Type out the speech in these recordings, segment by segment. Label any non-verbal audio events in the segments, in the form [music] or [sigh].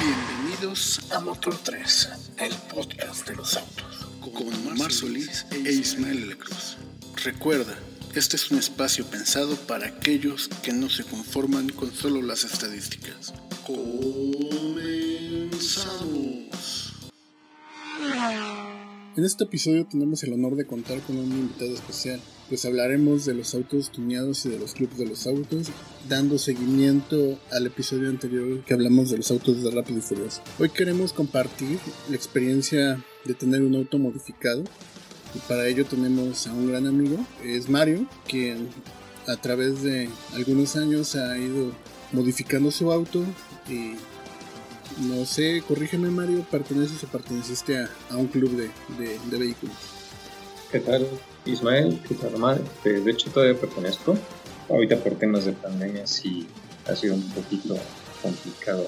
Bienvenidos a Motor 3, el podcast de los autos, con Mar Solís e Ismael Cruz. Recuerda, este es un espacio pensado para aquellos que no se conforman con solo las estadísticas. Comenzamos. En este episodio tenemos el honor de contar con un invitado especial, pues hablaremos de los autos tuneados y de los clubes de los autos, dando seguimiento al episodio anterior que hablamos de los autos de Rápido y Furioso. Hoy queremos compartir la experiencia de tener un auto modificado y para ello tenemos a un gran amigo, es Mario, quien a través de algunos años ha ido modificando su auto y no sé, corrígeme Mario, ¿perteneces o perteneciste a, un club de, de, vehículos? ¿Qué tal Ismael? ¿Qué tal Omar? De hecho todavía pertenezco. Ahorita por temas de pandemia sí ha sido un poquito complicado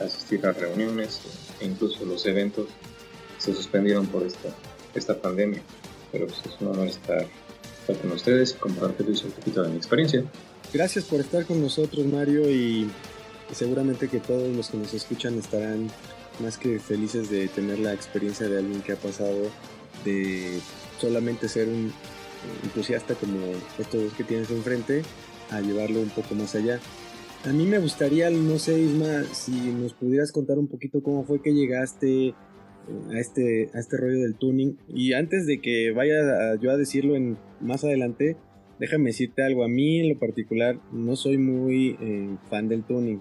asistir a reuniones e incluso los eventos se suspendieron por esta, esta pandemia pero pues, es un honor estar, con ustedes y compartirles un poquito de mi experiencia. Gracias por estar con nosotros, Mario, y seguramente que todos los que nos escuchan estarán más que felices de tener la experiencia de alguien que ha pasado de solamente ser un entusiasta como estos dos que tienes enfrente a llevarlo un poco más allá. A mí me gustaría, no sé, Isma, si nos pudieras contar un poquito cómo fue que llegaste a este, a este rollo del tuning. Y antes de que vaya yo a decirlo en, más adelante, déjame decirte algo. A mí en lo particular no soy muy eh, fan del tuning.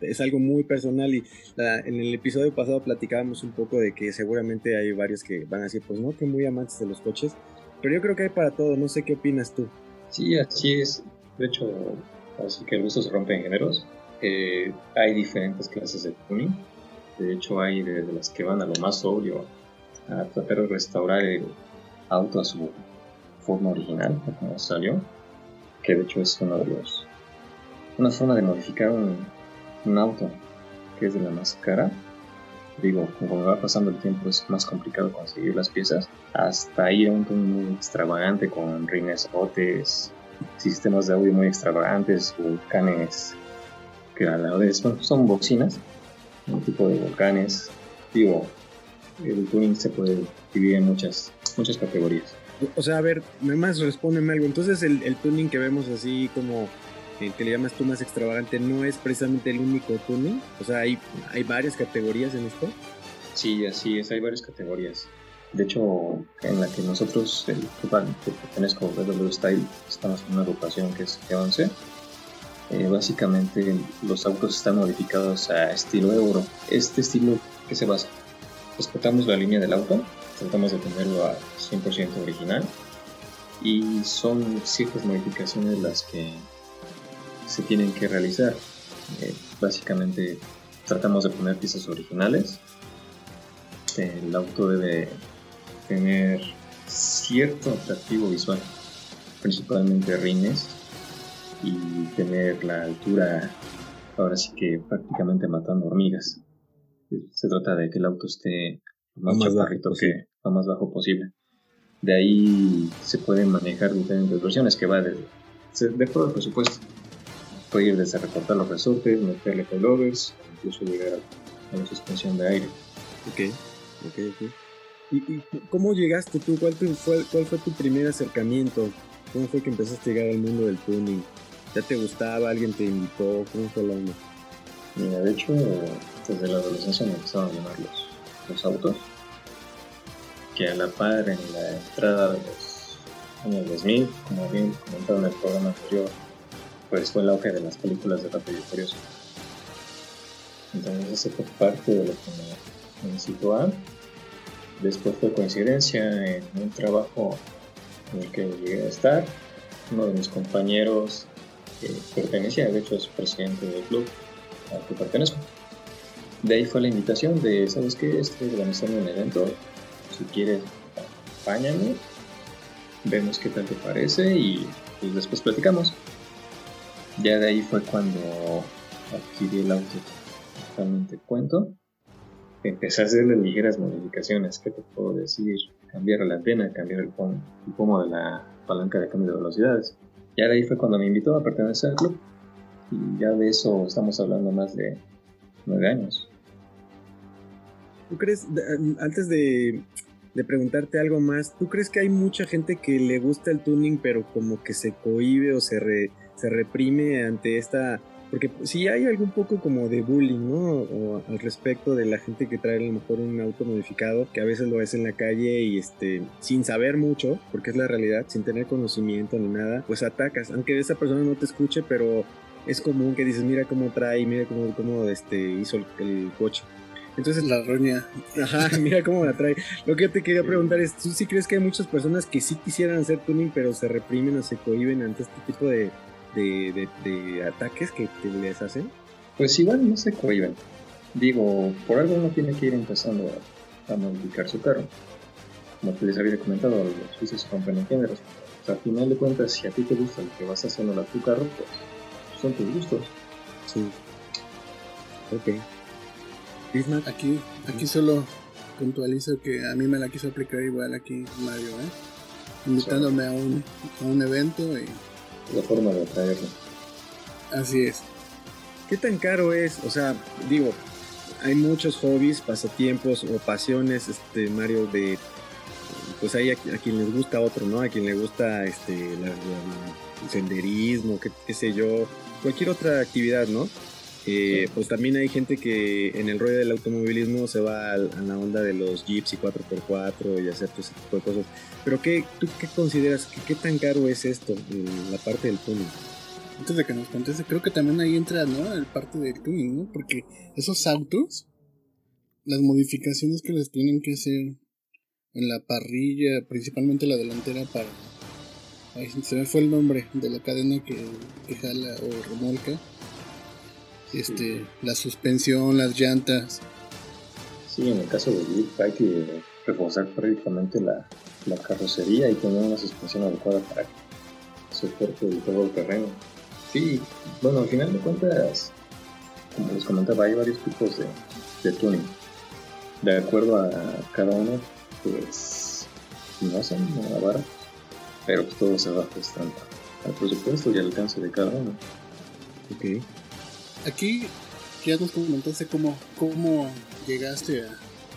Es algo muy personal y en el episodio pasado platicábamos un poco de que seguramente hay varios que van a decir, pues no, que muy amantes de los coches. Pero yo creo que hay para todo, no sé qué opinas tú. Sí, así es. De hecho, así que el gusto se rompe en géneros. Eh, hay diferentes clases de tuning de hecho, hay de, las que van a lo más sobrio, a tratar de restaurar el auto a su forma original, como salió, que de hecho es uno de los, una forma de modificar un, auto que es de la más cara. Digo, como va pasando el tiempo es más complicado conseguir las piezas, hasta ir a un tono muy extravagante con rines botes, sistemas de audio muy extravagantes, volcanes que a la vez son bocinas un tipo de volcanes. Digo, el tuning se puede dividir en muchas, muchas categorías. O sea, a ver, nada más respóndeme algo. Entonces, el, el tuning que vemos así como el que le llamas tú más extravagante no es precisamente el único tuning. O sea, hay, hay varias categorías en esto. Sí, así es, hay varias categorías. De hecho, en la que nosotros, el que pertenezco, BW Style, estamos en una agrupación que es G11 eh, básicamente los autos están modificados a estilo euro. Este estilo que se basa, respetamos la línea del auto, tratamos de tenerlo a 100% original y son ciertas modificaciones las que se tienen que realizar. Eh, básicamente tratamos de poner piezas originales. El auto debe tener cierto atractivo visual, principalmente rines, y tener la altura, ahora sí que prácticamente matando hormigas. Se trata de que el auto esté lo más, bajo que lo más bajo posible. De ahí se pueden manejar diferentes versiones que va de, de acuerdo al presupuesto. Puede ir desde recortar los resortes, meterle coilovers, incluso llegar a, la suspensión de aire. Ok, ok, ok. ¿Y, cómo llegaste tú? ¿Cuál, fue, ¿Cuál fue tu primer acercamiento? ¿Cómo fue que empezaste a llegar al mundo del tuning? ¿Ya te gustaba? ¿Alguien te invitó? ¿Cómo fue la onda? Mira, de hecho, desde la adolescencia me empezaron a llamar los, autos. Que a la par en la entrada de los años 2000, como bien comentado en el programa anterior, pues fue el auge de las películas de Rápido y. Entonces, ese fue parte de lo que me, me a. Después fue coincidencia en un trabajo en el que llegué a estar. Uno de mis compañeros que pertenecía, de hecho es presidente del club al que pertenezco. De ahí fue la invitación de, ¿sabes qué? Estoy organizando un evento, si quieres, acompáñame, vemos qué tal te parece y después platicamos. Ya de ahí fue cuando adquirí el auto totalmente cuento. Empecé a hacerle ligeras modificaciones, ¿qué te puedo decir? Cambiar la antena, cambiar el pomo de la palanca de cambio de velocidades ya de ahí fue cuando me invitó a pertenecer al club. Y ya de eso estamos hablando más de nueve años. ¿Tú crees, antes de, de preguntarte algo más, ¿tú crees que hay mucha gente que le gusta el tuning pero como que se cohibe o se, se reprime ante esta porque si hay algún poco como de bullying, ¿no? O al respecto de la gente que trae a lo mejor un auto modificado, que a veces lo ves en la calle y este, sin saber mucho, porque es la realidad, sin tener conocimiento ni nada, pues atacas, aunque esa persona no te escuche, pero es común que dices, mira cómo trae, mira cómo, cómo este, hizo el, coche. Entonces la roña. Ajá, [laughs] mira cómo la trae. Lo que te quería preguntar es, ¿tú sí crees que hay muchas personas que sí quisieran hacer tuning, pero se reprimen o se cohiben ante este tipo de, de, ataques que, les hacen? Pues igual no se cohiben. Digo, por algo uno tiene que ir empezando a, modificar su carro. Como te les había comentado, los juicios se rompen en géneros. O sea, al final de cuentas, si a ti te gusta lo que vas haciendo a tu carro, pues son tus gustos. Sí. Ok. Aquí, aquí solo puntualizo que a mí me la quiso aplicar igual aquí Mario, ¿eh? Invitándome a un, a un evento y la forma de atraerlo. Así es. ¿Qué tan caro es? O sea, digo, hay muchos hobbies, pasatiempos o pasiones, este Mario, de pues hay a, quien les gusta otro, ¿no? A quien le gusta este el senderismo, qué, sé yo, cualquier otra actividad, ¿no? Eh, pues también hay gente que en el rollo del automovilismo se va a, la onda de los jeeps y 4x4 y hacer todo ese tipo de cosas. Pero ¿qué, ¿tú qué consideras? ¿Qué, tan caro es esto, la parte del tuning? Antes de que nos conteste, creo que también ahí entra, ¿no? El parte del tuning, ¿no? Porque esos autos, las modificaciones que les tienen que hacer en la parrilla, principalmente la delantera para... Ay, se me fue el nombre de la cadena que, que jala o remolca. Este, la suspensión, las llantas. Sí, en el caso de Jeep hay que reforzar prácticamente la, la carrocería y tener una suspensión adecuada para que soporte todo el terreno. Sí, bueno, al final de cuentas, como les comentaba, hay varios tipos de, de tuning. De acuerdo a cada uno, pues no son una vara, pero pues todo se va ajustando al presupuesto y al alcance de cada uno. Ok. Aquí ya nos comentaste cómo, cómo llegaste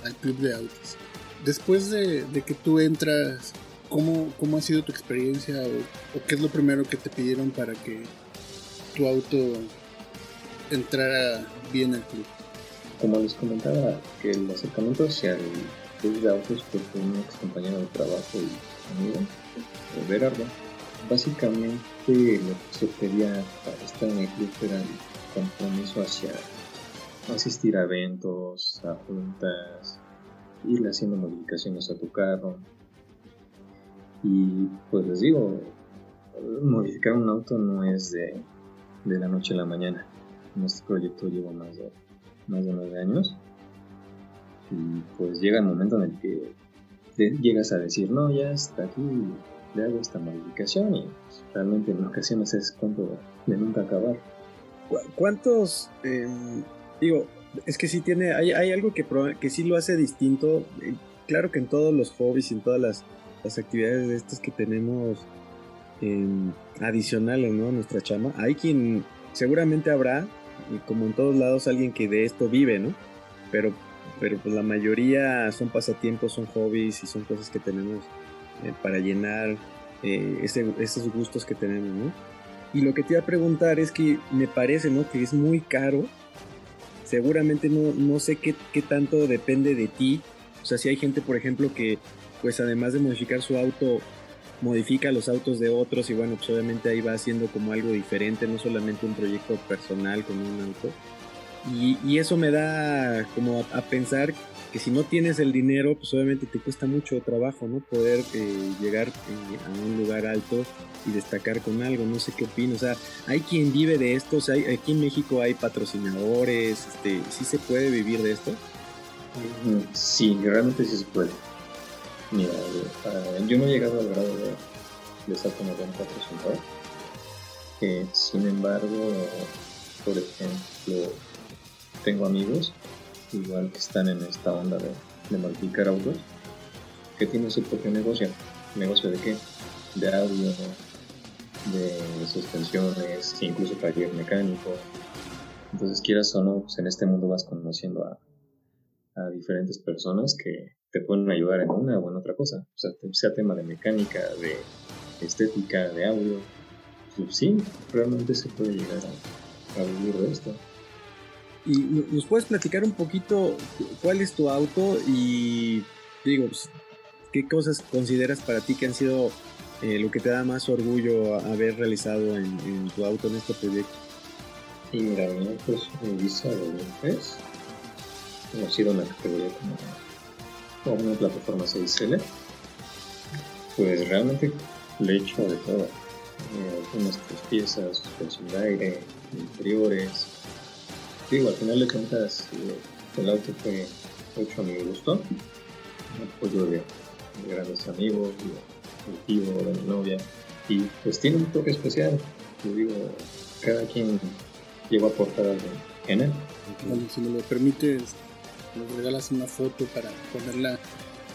al club de autos después de, que tú entras, ¿cómo, ¿cómo ha sido tu experiencia o, qué es lo primero que te pidieron para que tu auto entrara bien al club? Como les comentaba, que el acercamiento hacia el club de autos fue con un ex compañero de trabajo y amigo, Berardo. Básicamente lo que se pedía para estar en el club era el compromiso hacia asistir a eventos, a juntas, ir haciendo modificaciones a tu carro. Y pues les digo, modificar un auto no es de, de la noche a la mañana. Nuestro proyecto lleva más de, más de nueve años. Y pues llega el momento en el que llegas a decir, no, ya está aquí, le hago esta modificación y realmente en ocasiones es cuento de, nunca acabar. ¿Cuántos, em, digo, es que sí tiene, hay, hay algo que, que sí lo hace distinto. Eh, claro que en todos los hobbies y en todas las, actividades de estas que tenemos em, adicionales, ¿no? Nuestra chama. Hay quien, seguramente habrá, y como en todos lados, alguien que de esto vive, ¿no? Pero, pero pues la mayoría son pasatiempos, son hobbies y son cosas que tenemos eh, para llenar eh, esos gustos que tenemos, ¿no? Y lo que te iba a preguntar es que me parece, ¿no? Que es muy caro seguramente no, no sé qué, qué tanto depende de ti. O sea, si hay gente, por ejemplo, que pues además de modificar su auto, modifica los autos de otros y bueno, pues obviamente ahí va haciendo como algo diferente, no solamente un proyecto personal con un auto. Y, y eso me da como a, a, pensar que si no tienes el dinero, pues obviamente te cuesta mucho trabajo, ¿no? Poder eh, llegar eh, a un lugar alto y destacar con algo, no sé qué opinas, o sea, hay quien vive de esto, o sea, aquí en México hay patrocinadores, este, ¿sí se puede vivir de esto? Sí, realmente sí se puede. Mira, eh, yo no he llegado al grado de, estar como un patrocinador, sin embargo, por ejemplo, tengo amigos igual que están en esta onda de, de modificar autos, que tienen su propio negocio. ¿Negocio de qué? De audio, de suspensiones, incluso taller mecánico. Entonces, quieras o no, pues en este mundo vas conociendo a, a diferentes personas que te pueden ayudar en una o en otra cosa. Sea, tema de mecánica, de estética, de audio. Pues sí, realmente se puede llegar a, vivir de esto. ¿Y nos puedes platicar un poquito cuál es tu auto y digo, pues, qué cosas consideras para ti que han sido eh, lo que te da más orgullo haber realizado en, tu auto en este proyecto? Y mira, mi auto es un de 2003. Ha sido una categoría como, como una plataforma 6L. Pues realmente le he hecho de todo. Eh, algunas tres piezas, suspensión de aire, interiores. Digo, al final de cuentas, el auto fue hecho a mi gusto. Apoyo de, de grandes amigos, de tío, de mi novia. Y pues tiene un toque especial. Yo digo, cada quien lleva a aportar algo en él. Bueno, si me lo permites, nos regalas una foto para ponerla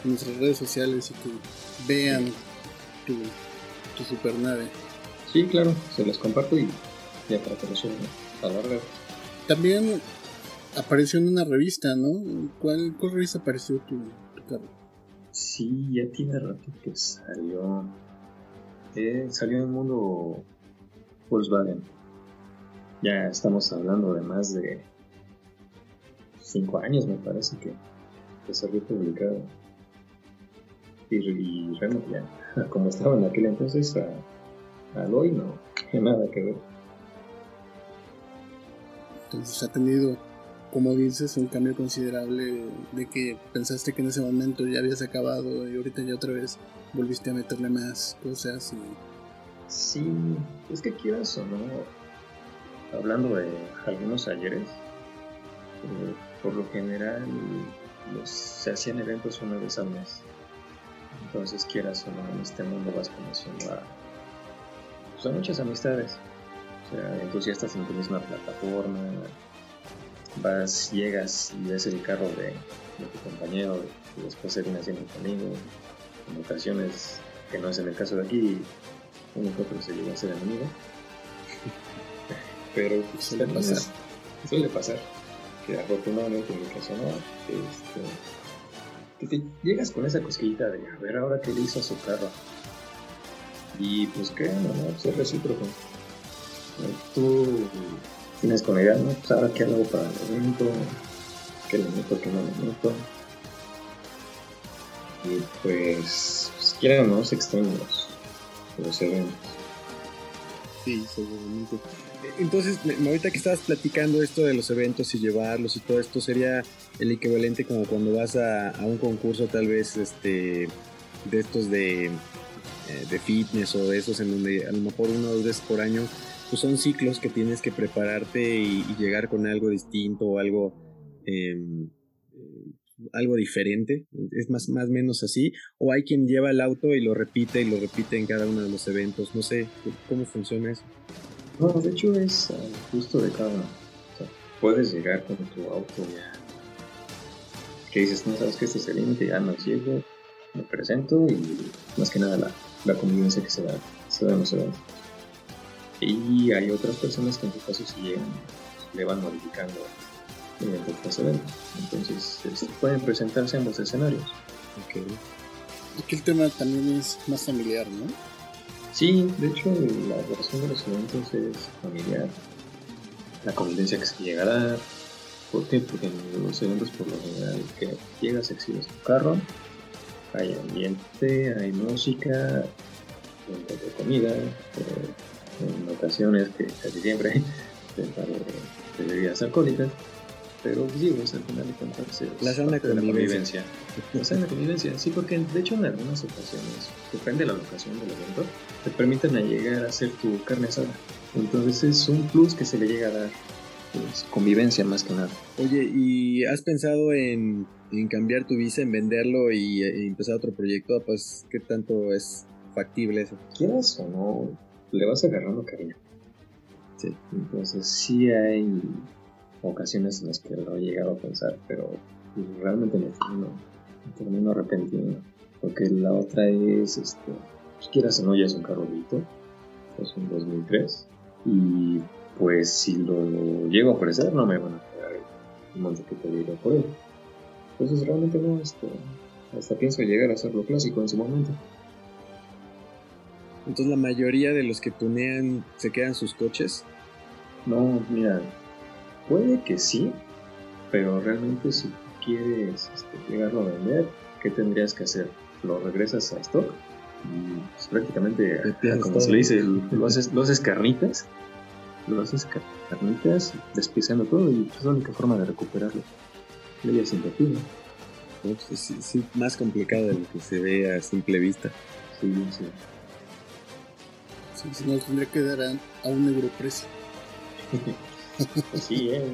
en nuestras redes sociales y que vean tu tu supernave. Sí, claro, se las comparto y ya para que lo suban a la red. También apareció en una revista, ¿no? ¿Cuál, cuál revista apareció tu, carro? Sí, ya tiene rato que salió. Eh, salió en el mundo Volkswagen. Ya estamos hablando de más de 5 años, me parece que, que salió publicado. Y, y realmente ya [laughs] como estaba en aquel entonces, a, hoy no [laughs] nada que ver. Entonces ha tenido, como dices, un cambio considerable de que pensaste que en ese momento ya habías acabado y ahorita ya otra vez volviste a meterle más cosas y... Sí, es que quieras o no, hablando de algunos ayeres, eh, por lo general se hacían eventos una vez al mes entonces, quieras o no, en este mundo vas conociendo a, pues, muchas amistades. Sea, entusiastas en tu misma plataforma. Vas, llegas y ves el carro de, tu compañero y después se viene haciendo tu amigo. En ocasiones, que no es en el caso de aquí, uno que otro se llega a ser enemigo. [laughs] Pero suele pasar. suele pasar. Que afortunadamente en mi caso no. Este, te llegas con esa cosquillita de a ver ahora qué le hizo a su carro. Y pues qué, no, no, pues es recíproco. Tú tienes con la idea, ¿no? Pues ahora qué hago para el evento, qué le meto, qué no le meto. Y pues, pues quieren los extremos los eventos. Sí, seguramente. Entonces, ahorita que estabas platicando esto de los eventos y llevarlos y todo esto, sería el equivalente como cuando vas a, un concurso tal vez este de estos de, eh, de fitness o de esos en donde a lo mejor uno o dos veces por año, pues son ciclos que tienes que prepararte y, llegar con algo distinto o algo... Em, algo diferente, es más más menos así, o hay quien lleva el auto y lo repite y lo repite en cada uno de los eventos, no sé cómo funciona eso. No, de hecho es justo de cada uno. puedes llegar con tu auto ya. Que dices, no sabes que este es el límite, ya no llego, me presento y más que nada la, la convivencia que se da, se da en los eventos. Y hay otras personas que en tu caso si llegan, le van modificando mediante otros eventos. Entonces este, pueden presentarse en los escenarios. Okay. Y que el tema también es más familiar, ¿no? Sí, de hecho la duración de los eventos es familiar. La convivencia que se llega a dar. ¿Por qué? Porque en los eventos por lo general que llegas, exhibes tu carro, hay ambiente, hay música, un poco de comida, en ocasiones que casi siempre [laughs] de bebidas alcohólicas pero digo, al final de cuentas la sana convivencia. La sana convivencia, sí, porque de hecho en algunas ocasiones, depende de la locación del evento, te permiten llegar a hacer tu carne asada. Entonces es un plus que se le llega a dar. Pues, convivencia más que nada. Oye, ¿y has pensado en, en cambiar tu visa, en venderlo y, e empezar otro proyecto? Pues, ¿qué tanto es factible eso? Quieras o no, le vas agarrando cariño. Sí. Entonces sí hay ocasiones en las que lo he llegado a pensar, pero realmente me termino, me termino arrepentiendo. Porque la otra es, este, pues quieras o no, ya es un carro es un 2003, y pues si lo llego a ofrecer no me van a pagar el monte que pediré por él. Entonces realmente no, este, hasta pienso llegar a hacerlo clásico en su momento. Entonces la mayoría de los que tunean se quedan sus coches. No, mira, puede que sí, pero realmente si quieres este, llegarlo a vender, ¿qué tendrías que hacer? Lo regresas a stock y pues, prácticamente, como se le dice, lo haces, lo haces carnitas, lo haces carnitas, despiezando todo y es la única forma de recuperarlo. Leyes sin pues, sí, sí, más complicado de lo que se ve a simple vista. Sí, sí. Sí, si no, tendría que dar a, un euro precio. [laughs] sí, eh.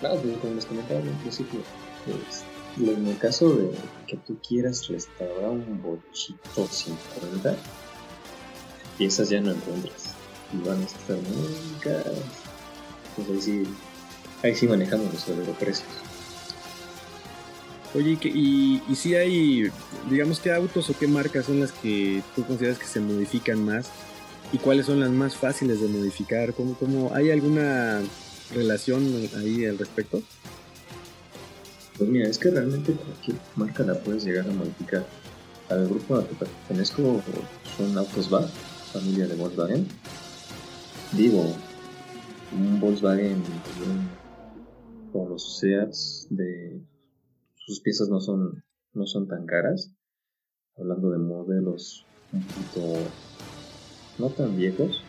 Claro, como les comentaba en principio, pues, en el caso de que tú quieras restaurar un bochito 50, piezas ya no encuentras. Y van a estar muy caras. Pues ahí sí, ahí sí manejamos los sobreprecios. Oye, ¿y, y, si hay, digamos, qué autos o qué marcas son las que tú consideras que se modifican más? ¿Y cuáles son las más fáciles de modificar? ¿Cómo, cómo, ¿Hay alguna relación ahí al respecto? Pues mira, es que realmente cualquier marca la puedes llegar a modificar. Al grupo al que pertenezco son autos VA, familia de Volkswagen. Digo, un Volkswagen con los SEATs de sus piezas no son, no son tan caras. Hablando de modelos un poquito no tan viejos,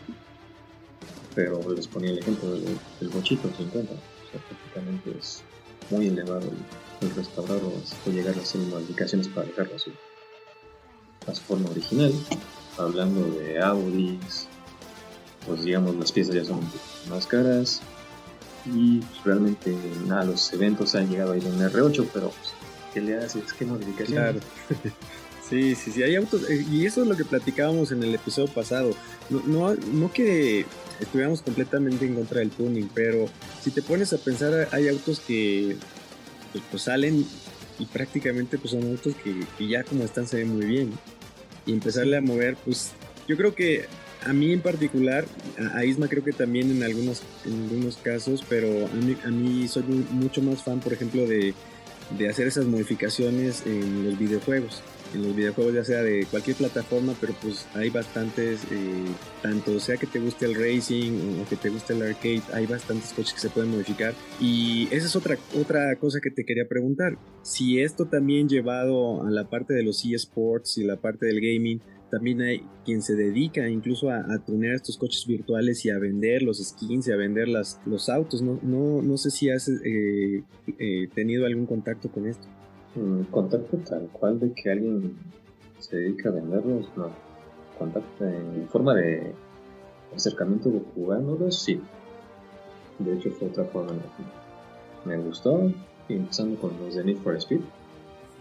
pero les ponía el ejemplo del, bochito 50. O sea, prácticamente es muy elevado el, el restaurar o llegar a hacer modificaciones para dejarlo así. A su forma original, hablando de Audis, pues digamos las piezas ya son más caras y pues, realmente nada, los eventos han llegado a ir en R8, pero pues, ¿qué le haces? ¿Qué modificación? Claro. [laughs] Sí, sí, sí, hay autos, eh, y eso es lo que platicábamos en el episodio pasado. No, no, no que estuviéramos completamente en contra del tuning, pero si te pones a pensar, hay autos que pues, pues salen y prácticamente pues son autos que, ya como están se ven muy bien. Y empezarle a mover, pues yo creo que a mí en particular, a, Isma creo que también en algunos, en algunos casos, pero a mí, soy mucho más fan, por ejemplo, de, de hacer esas modificaciones en los videojuegos en los videojuegos, ya sea de cualquier plataforma, pero pues hay bastantes, eh, tanto sea que te guste el racing o que te guste el arcade, hay bastantes coches que se pueden modificar. Y esa es otra, otra cosa que te quería preguntar. Si esto también llevado a la parte de los eSports y la parte del gaming, también hay quien se dedica incluso a, a tunear estos coches virtuales y a vender los skins y a vender las, los autos. No, no, no sé si has eh, eh, tenido algún contacto con esto contacto tal cual de que alguien se dedica a venderlos, no. Contacto en forma de acercamiento jugándolos, sí. De hecho, fue otra forma me gustó, empezando con los de Need for Speed.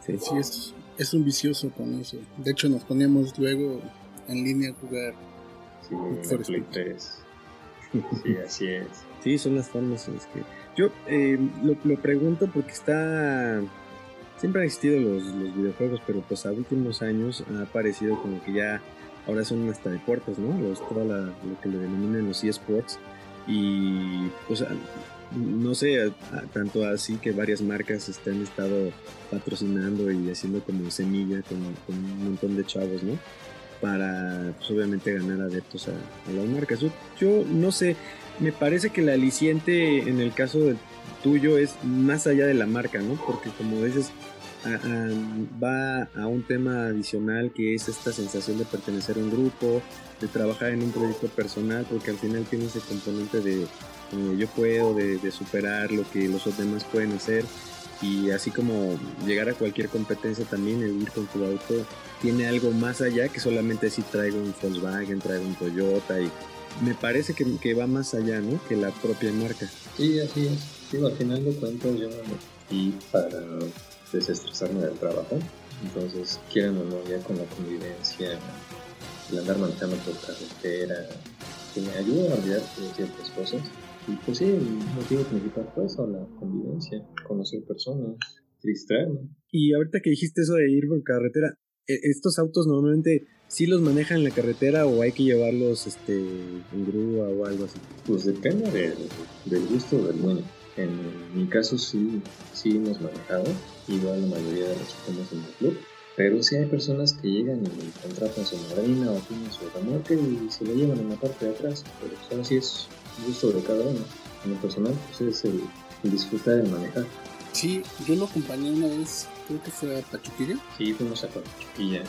Sí, sí es, es un vicioso con eso. De hecho, nos poníamos luego en línea a jugar. Sí, for Speed 3. Sí, así es. Sí, son las formas. Es que yo eh, lo, lo pregunto porque está siempre han existido los, videojuegos, pero pues a últimos años ha aparecido como que ya ahora son hasta deportes, ¿no? Los, todo lo que le denominan los eSports. Y pues no sé, tanto así que varias marcas este, han estado patrocinando y haciendo como semilla con, un montón de chavos, ¿no? Para pues, obviamente ganar adeptos a, las marcas. yo no sé, me parece que el aliciente en el caso del tuyo es más allá de la marca, ¿no? Porque como dices, va a un tema adicional que es esta sensación de pertenecer a un grupo, de trabajar en un proyecto personal, porque al final tiene ese componente de yo puedo, de, superar lo que los demás pueden hacer. Y así como llegar a cualquier competencia también, el ir con tu auto, tiene algo más allá que solamente si traigo un Volkswagen, traigo un Toyota y me parece que, que va más allá, ¿no? Que la propia marca. Sí, así es. Al final de cuentas yo me para desestresarme del trabajo. Entonces, quieren o no, ya con la convivencia, el andar manejando por carretera, que me ayuda a olvidar ciertas cosas. Y pues sí, el motivo principal fue eso, la convivencia, conocer personas, distraerme. Y ahorita que dijiste eso de ir por carretera, ¿e-, ¿estos autos normalmente sí los manejan en la carretera o hay que llevarlos este, en grúa o algo así? Pues depende del gusto del dueño En mi caso sí, sí hemos manejado, igual la mayoría de los que en el club, pero sí hay personas que llegan y contratan su madrina o tienen su remolque y se lo llevan en la parte de atrás, pero pues, así es gusto de cada uno. En lo personal, pues es el, disfrutar de manejar. Sí, yo lo acompañé una vez, creo que fue a Pachuquilla. Sí, fuimos a Pachuquilla.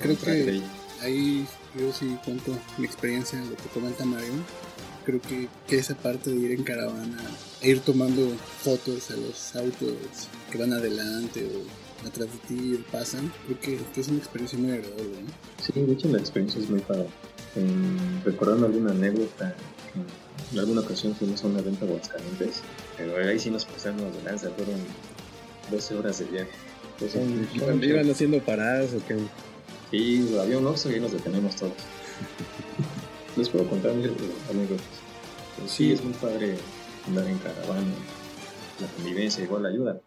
Creo que ahí yo sí cuento mi experiencia, lo que comenta Mario. Creo que, que esa parte de ir en caravana, e ir tomando fotos a los autos que van adelante o atrás de ti pasan, creo que, es una experiencia muy agradable. Sí, de hecho la experiencia es muy padre. recordando alguna anécdota, en alguna ocasión fuimos a una venta a Aguascalientes, pero ahí sí nos pasamos de lanza, fueron 12 horas de viaje. Entonces, ¿Iban haciendo paradas o qué? Sí, había un oso y nos detenemos todos. Les puedo contar anécdotas. Sí, es muy padre andar en caravana, la convivencia igual ayuda.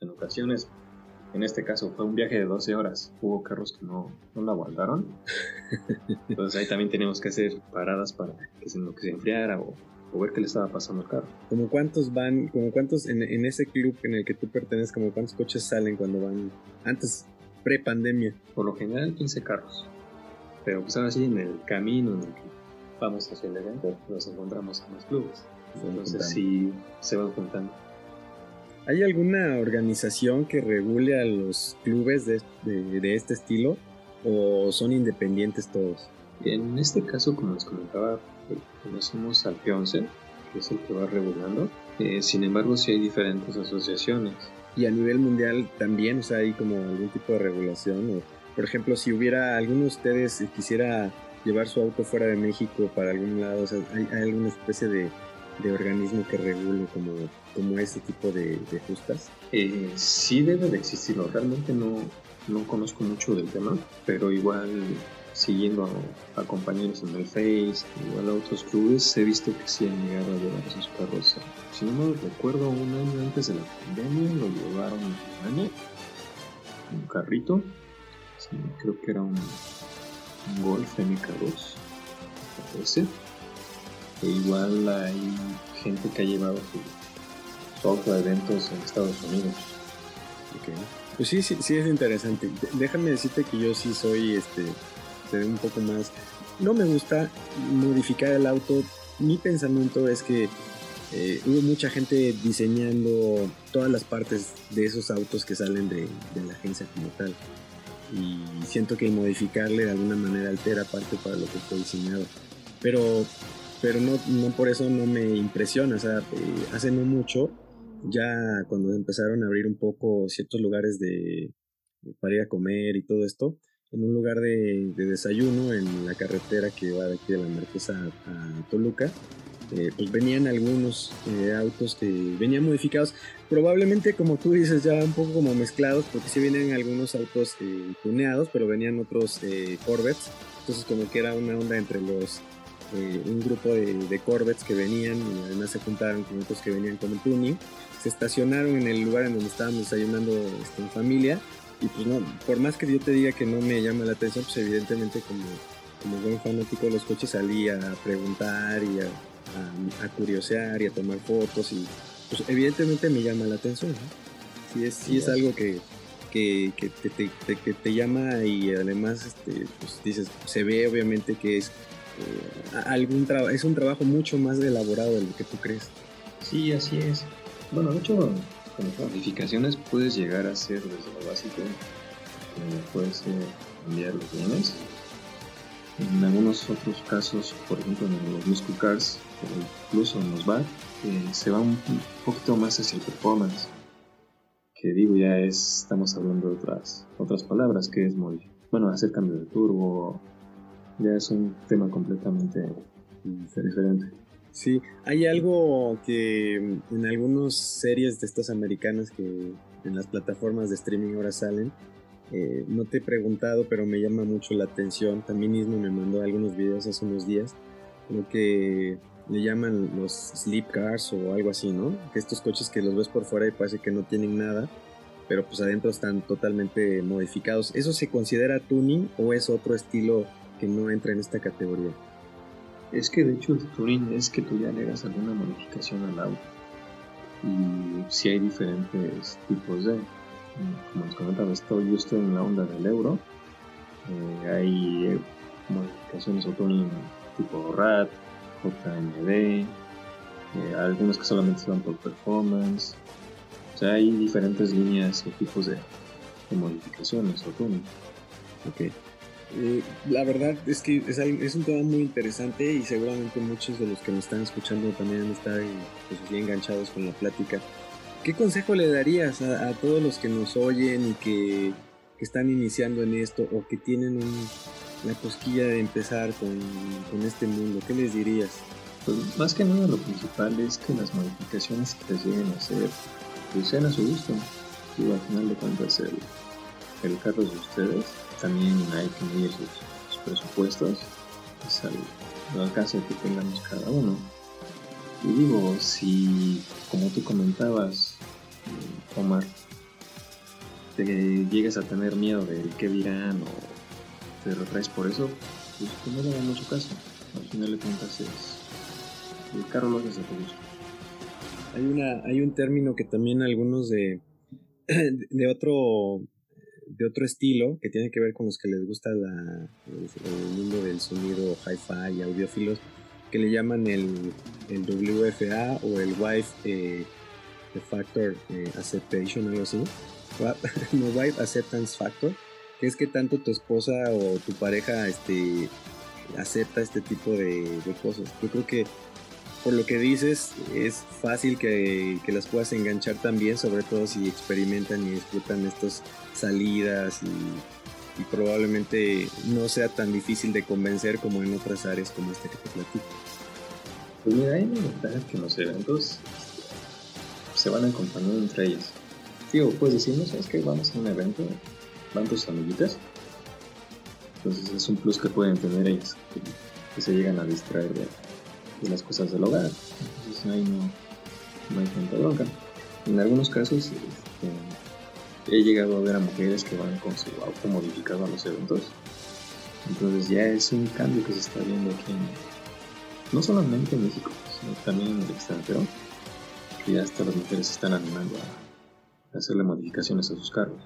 En ocasiones, en este caso fue un viaje de 12 horas, hubo carros que no, no la aguantaron. [laughs] Entonces ahí también teníamos que hacer paradas para que se, que se enfriara o, ver qué le estaba pasando al carro. ¿Como cuántos van, como cuántos en, en, ese club en el que tú perteneces, como cuántos coches salen cuando van antes, pre-pandemia? Por lo general 15 carros. Pero pues ahora sí, en el camino en el que vamos hacia el evento, nos encontramos en los clubes. Entonces sí se van juntando. ¿Hay alguna organización que regule a los clubes de, de, este estilo o son independientes todos? En este caso, como les comentaba, conocemos al P11, que es el que va regulando. Eh, sin embargo, sí hay diferentes asociaciones. Y a nivel mundial también, o sea, hay como algún tipo de regulación. O, por ejemplo, si hubiera alguno de ustedes quisiera llevar su auto fuera de México para algún lado, o sea, hay alguna especie de de organismo que regule como, como ese tipo de, justas? Eh, sí debe de existirlo, realmente no, no conozco mucho del tema, pero igual siguiendo a, compañeros en el Face, igual a otros clubes, he visto que sí han llegado a llevar esos carros. Si no me recuerdo, un año antes de la pandemia lo llevaron un año, un carrito, creo que era un, un Golf MK2, ese igual hay gente que ha llevado su, auto a eventos en Estados Unidos. Pues sí, sí, sí es interesante. Déjame decirte que yo sí soy este un poco más. No me gusta modificar el auto. Mi pensamiento es que eh, hubo mucha gente diseñando todas las partes de esos autos que salen de, de, la agencia como tal. Y siento que modificarle de alguna manera altera parte para lo que fue diseñado. Pero pero no, no por eso no me impresiona. O sea, eh, hace no mucho, ya cuando empezaron a abrir un poco ciertos lugares de, para ir a comer y todo esto, en un lugar de, desayuno en la carretera que va de aquí de la Marquesa a, Toluca, eh, pues venían algunos eh, autos que venían modificados, probablemente como tú dices, ya un poco como mezclados, porque sí venían algunos autos tuneados, pero venían otros Corvettes, entonces como que era una onda entre los eh, un grupo de, de, Corvettes que venían y además se juntaron con otros que venían con el tuning. Se estacionaron en el lugar en donde estábamos desayunando este, en familia y pues no, por más que yo te diga que no me llama la atención, pues evidentemente como, como buen fanático de los coches salí a preguntar y a, a, curiosear y a tomar fotos y pues evidentemente me llama la atención. Si es, es algo que, que, que, te, que, te, llama y además este, pues dices, se ve obviamente que es eh, algún trabajo, es un trabajo mucho más elaborado de lo que tú crees. Sí, así es. Bueno, de hecho, con las modificaciones puedes llegar a ser desde lo básico, puedes cambiar los bienes. En algunos otros casos, por ejemplo en los muscle cars, incluso en los BAT, eh, se va un poquito más hacia el performance. Que digo, ya es, estamos hablando de otras, otras palabras, que es muy, bueno, hacer cambio de turbo, ya es un tema completamente diferente. Sí, hay algo que en algunas series de estas americanas que en las plataformas de streaming ahora salen, eh, no te he preguntado, pero me llama mucho la atención. También mismo me mandó algunos videos hace unos días, lo que le llaman los sleep cars o algo así, ¿no? Que estos coches que los ves por fuera y parece que no tienen nada, pero pues adentro están totalmente modificados. ¿Eso se considera tuning o es otro estilo que no entra en esta categoría. Es que de hecho el tuning es que tú ya le hagas alguna modificación al auto. Y si hay diferentes tipos de, como les comentaba, estoy, yo estoy en la onda del euro. Eh, hay eh, modificaciones autónomas tipo RAT, JMD, eh, algunos que solamente se van por performance. O sea, hay diferentes líneas o tipos de, modificaciones autónomas. Ok. Eh, la verdad es que es, un tema muy interesante y seguramente muchos de los que nos están escuchando también están pues, bien enganchados con la plática. ¿Qué consejo le darías a, todos los que nos oyen y que, están iniciando en esto o que tienen la cosquilla de empezar con, este mundo? ¿Qué les dirías? Pues más que nada lo principal es que las modificaciones que les lleguen a hacer pues sean a su gusto. Y al final de cuentas el, el carro de ustedes también hay que medir sus, presupuestos pues, al, alcance que tengamos cada uno. Y digo, si, como tú comentabas, eh, Omar, te llegas a tener miedo de qué dirán o te retraes por eso, pues que no le mucho caso. Al final de cuentas es. El carro lo haces a tu gusto. Hay, una, hay un término que también algunos de, [clears throat] de otro de otro estilo que tiene que ver con los que les gusta la, el, mundo del sonido hi-fi y audiófilos que le llaman el, el WFA o el Wife eh, Factor eh, Acceptation, algo así. [laughs] no, Wife Acceptance Factor, que es que tanto tu esposa o tu pareja este, acepta este tipo de, de cosas. Yo creo que por lo que dices, es fácil que, las puedas enganchar también, sobre todo si experimentan y disfrutan estas salidas y, probablemente no sea tan difícil de convencer como en otras áreas como esta que te platico. Pues mira, hay una ventaja que los eventos se van acompañando entre ellos. Tío, pues decimos, es que vamos a un evento, van tus amiguitas. Entonces es un plus que pueden tener ellas, que, se llegan a distraer de de las cosas del hogar. Entonces ahí no, no hay tanta bronca. En algunos casos este, he llegado a ver a mujeres que van con su auto modificado a los eventos. Entonces ya es un cambio que se está viendo aquí, no solamente en México, sino también en el extranjero, que ya hasta las mujeres se están animando a hacerle modificaciones a sus carros.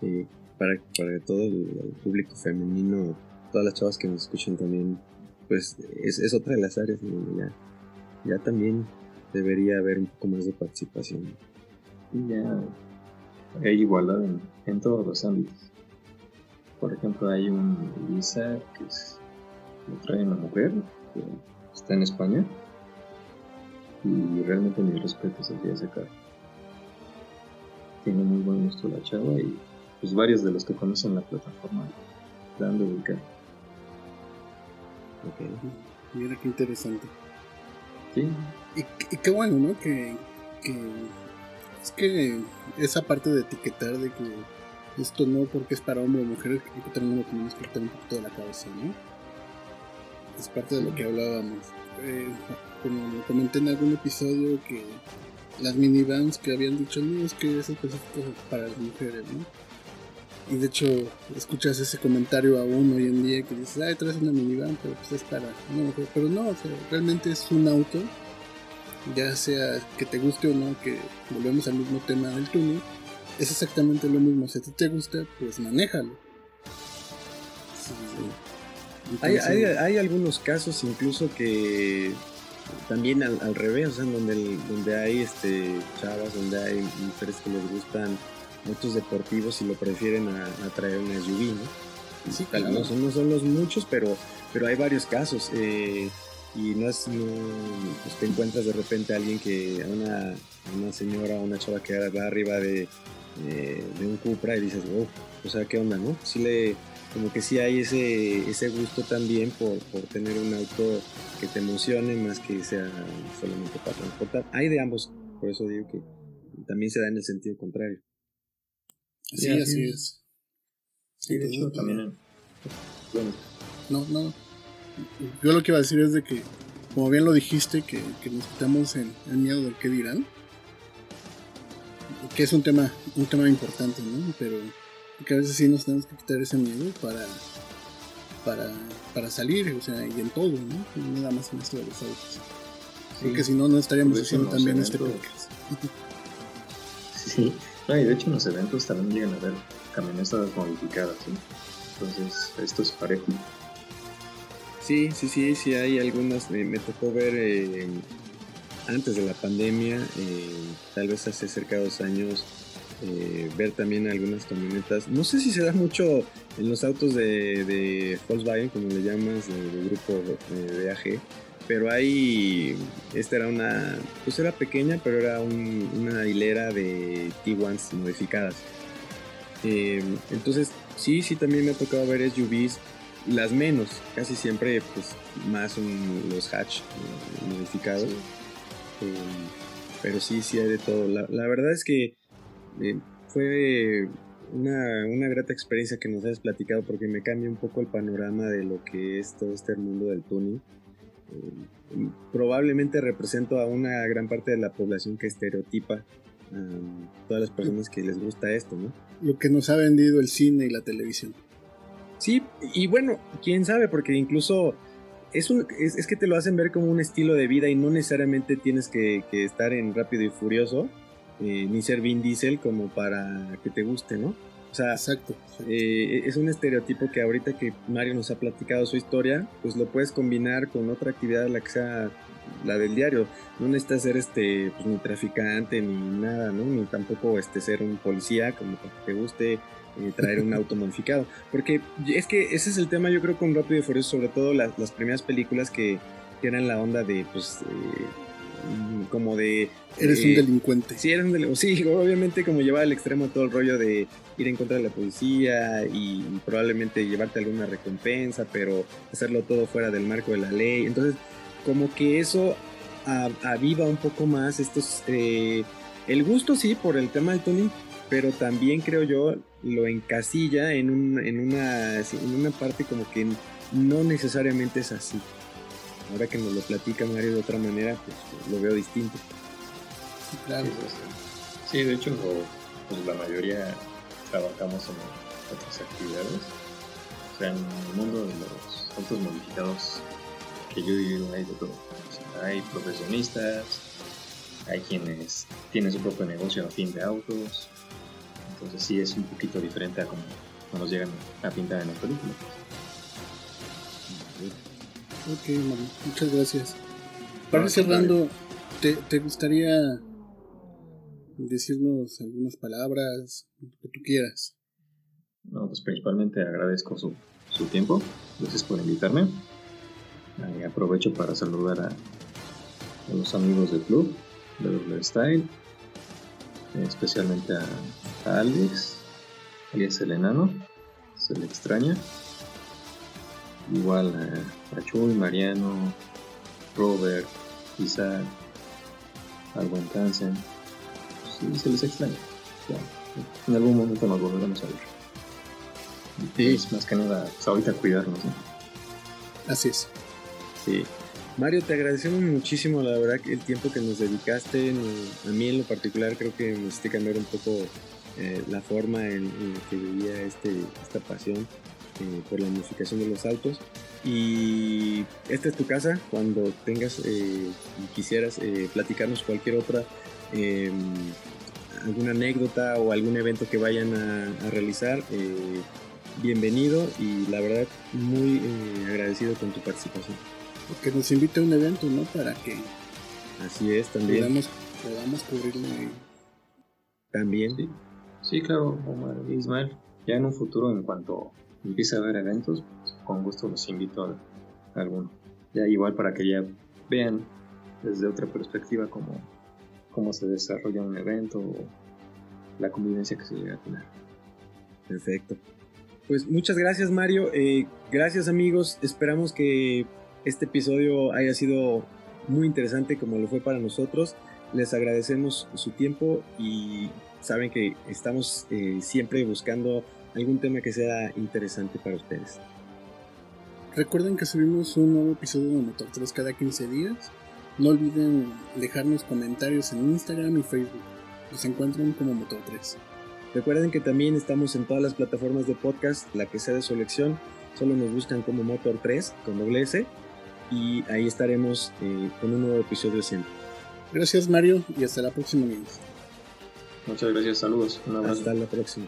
Sí, para, para todo el público femenino, todas las chavas que nos escuchan también pues es, otra de las áreas donde ya, ya también debería haber un poco más de participación. Ya hay igualdad en, todos los ámbitos. Por ejemplo, hay un visa que lo trae una mujer que está en España y realmente mi respeto hacia ese carro. Tiene muy buen gusto la chava y pues varios de los que conocen la plataforma dando el carro. Ok. Mira qué interesante. Sí. Y, qué bueno, ¿no? Que, es que esa parte de etiquetar de que esto no porque es para hombre o mujer, creo que también lo tenemos que quitar un poquito de la cabeza, ¿no? Es parte de lo que hablábamos. Eh, como comenté en algún episodio que las minivans que habían dicho, no, es que es específico para las mujeres, ¿no? Y de hecho, escuchas ese comentario aún hoy en día que dices, ay, traes una minivan, pero pues es para una Pero no, o sea, realmente es un auto, ya sea que te guste o no, que volvemos al mismo tema del túnel, es exactamente lo mismo. Si a ti te gusta, pues manéjalo. hay, hay, hay, algunos casos incluso que también al, revés, o sea, donde, donde hay este chavas, donde hay mujeres que les gustan muchos deportivos y lo prefieren a, traer un SUV, ¿no? Sí, no, son, no son los muchos, pero, pero hay varios casos. Eh, y no es, no, pues te encuentras de repente a alguien que, a una, una señora, una chava que va arriba de, de un Cupra y dices, oh, o sea, ¿qué onda, no? Sí le, como que sí hay ese, ese gusto también por, por tener un auto que te emocione más que sea solamente para transportar. Hay de ambos, por eso digo que también se da en el sentido contrario. Sí, así, es. Sí, de hecho, también. Bueno. No, no. Yo lo que iba a decir es de que, como bien lo dijiste, que, nos quitamos el, miedo del qué dirán. Que es un tema, un tema importante, ¿no? Pero que a veces sí nos tenemos que quitar ese miedo para, para, para salir, o sea, y en todo, ¿no? nada más en esto de los autos. Porque si no, no estaríamos haciendo también este podcast. [laughs] sí, no, y de hecho en los eventos también llegan a ver camionetas modificadas, ¿sí? Entonces, esto es parejo. Sí, sí, sí, sí, hay algunas. me tocó ver eh, antes de la pandemia, eh, tal vez hace cerca de dos años, eh, ver también algunas camionetas. No sé si se da mucho en los autos de, Volkswagen, como le llamas, del grupo de AG, pero hay, esta era una, pues era pequeña, pero era una hilera de T1s modificadas. entonces, sí, sí, también me ha tocado ver SUVs las menos, casi siempre pues más los hatch eh, modificados. Eh, pero sí, sí hay de todo. La, verdad es que eh, fue una, una, grata experiencia que nos has platicado porque me cambia un poco el panorama de lo que es todo este mundo del tuning. probablemente represento a una gran parte de la población que estereotipa a todas las personas que les gusta esto, ¿no? Lo que nos ha vendido el cine y la televisión. Sí, y bueno, quién sabe, porque incluso es, es, que te lo hacen ver como un estilo de vida y no necesariamente tienes que, estar en Rápido y Furioso, eh, ni ser Vin Diesel como para que te guste, ¿no? O sea, exacto, eh, es un estereotipo que ahorita que Mario nos ha platicado su historia, pues lo puedes combinar con otra actividad, la que sea la del diario. No necesitas ser este, pues, ni traficante ni nada, ¿no? Ni tampoco este, ser un policía como que te guste traer un auto modificado. Porque es que ese es el tema, yo creo, con Rápido y Furioso, sobre todo las, las primeras películas que, eran la onda de, pues, eh, como de... Eres un delincuente. Sí, eres un delincuente. Sí, obviamente como llevar al extremo todo el rollo de ir en contra de la policía y, probablemente llevarte alguna recompensa, pero hacerlo todo fuera del marco de la ley. Entonces, como que eso aviva un poco más estos... Eh, el gusto sí por el tema del tuning, pero también creo yo lo encasilla en, un, en, una, en una parte como que no necesariamente es así. Ahora que nos lo platica Mario de otra manera, pues lo veo distinto. Sí, claro. Sí, de hecho, pues, la mayoría trabajamos en otras actividades. O sea, en el mundo de los autos modificados que yo vivido hay de todo. hay profesionistas, hay quienes tienen su propio negocio a fin de autos, entonces sí es un poquito diferente a como nos llegan a pintar en la película. Ok, Mario, muchas gracias. Para cerrando, ¿te, gustaría decirnos algunas palabras, lo que tú quieras? No, pues principalmente agradezco su, su tiempo. Gracias por invitarme. aprovecho para saludar a, a, los amigos del club de Double Style, especialmente a Alex, es el enano, se le extraña. Igual a, Chuy, Mariano, Robert, Isaac, al buen cáncer. Sí, se les extraña. en algún momento nos volveremos a ver. Sí. Es más que nada, pues, ahorita cuidarnos. Así es. Sí. Mario, te agradecemos muchísimo, la verdad, el tiempo que nos dedicaste. A mí en lo particular creo que me hiciste cambiar un poco eh, la forma en, la que veía este, esta pasión eh, por la modificación de los autos. Y esta es tu casa, cuando tengas eh, y quisieras platicarnos cualquier otra, em, alguna anécdota o algún evento que vayan a, realizar, bienvenido y la verdad muy agradecido con tu participación. Que nos invite a un evento, ¿no? Para que Así es, también. Podamos, podamos cubrirle también. Sí, claro, Omar Ismael. Ya en un futuro, en cuanto empiece a haber eventos, con gusto los invito a, alguno. Ya igual para que ya vean desde otra perspectiva cómo, cómo se desarrolla un evento o la convivencia que se llega a tener. Perfecto. Pues muchas gracias Mario, eh, gracias amigos, esperamos que este episodio haya sido muy interesante como lo fue para nosotros, les agradecemos su tiempo y saben que estamos eh, siempre buscando algún tema que sea interesante para ustedes. Recuerden que subimos un nuevo episodio de Motor 3 cada 15 días. No olviden dejarnos comentarios en Instagram y Facebook. Nos encuentran como Motor 3. Recuerden que también estamos en todas las plataformas de podcast, la que sea de su elección. Solo nos buscan como Motor 3 con doble S. y ahí estaremos eh, con un nuevo episodio siempre. Gracias Mario y hasta la próxima amigos. Muchas gracias, saludos. Hasta la próxima.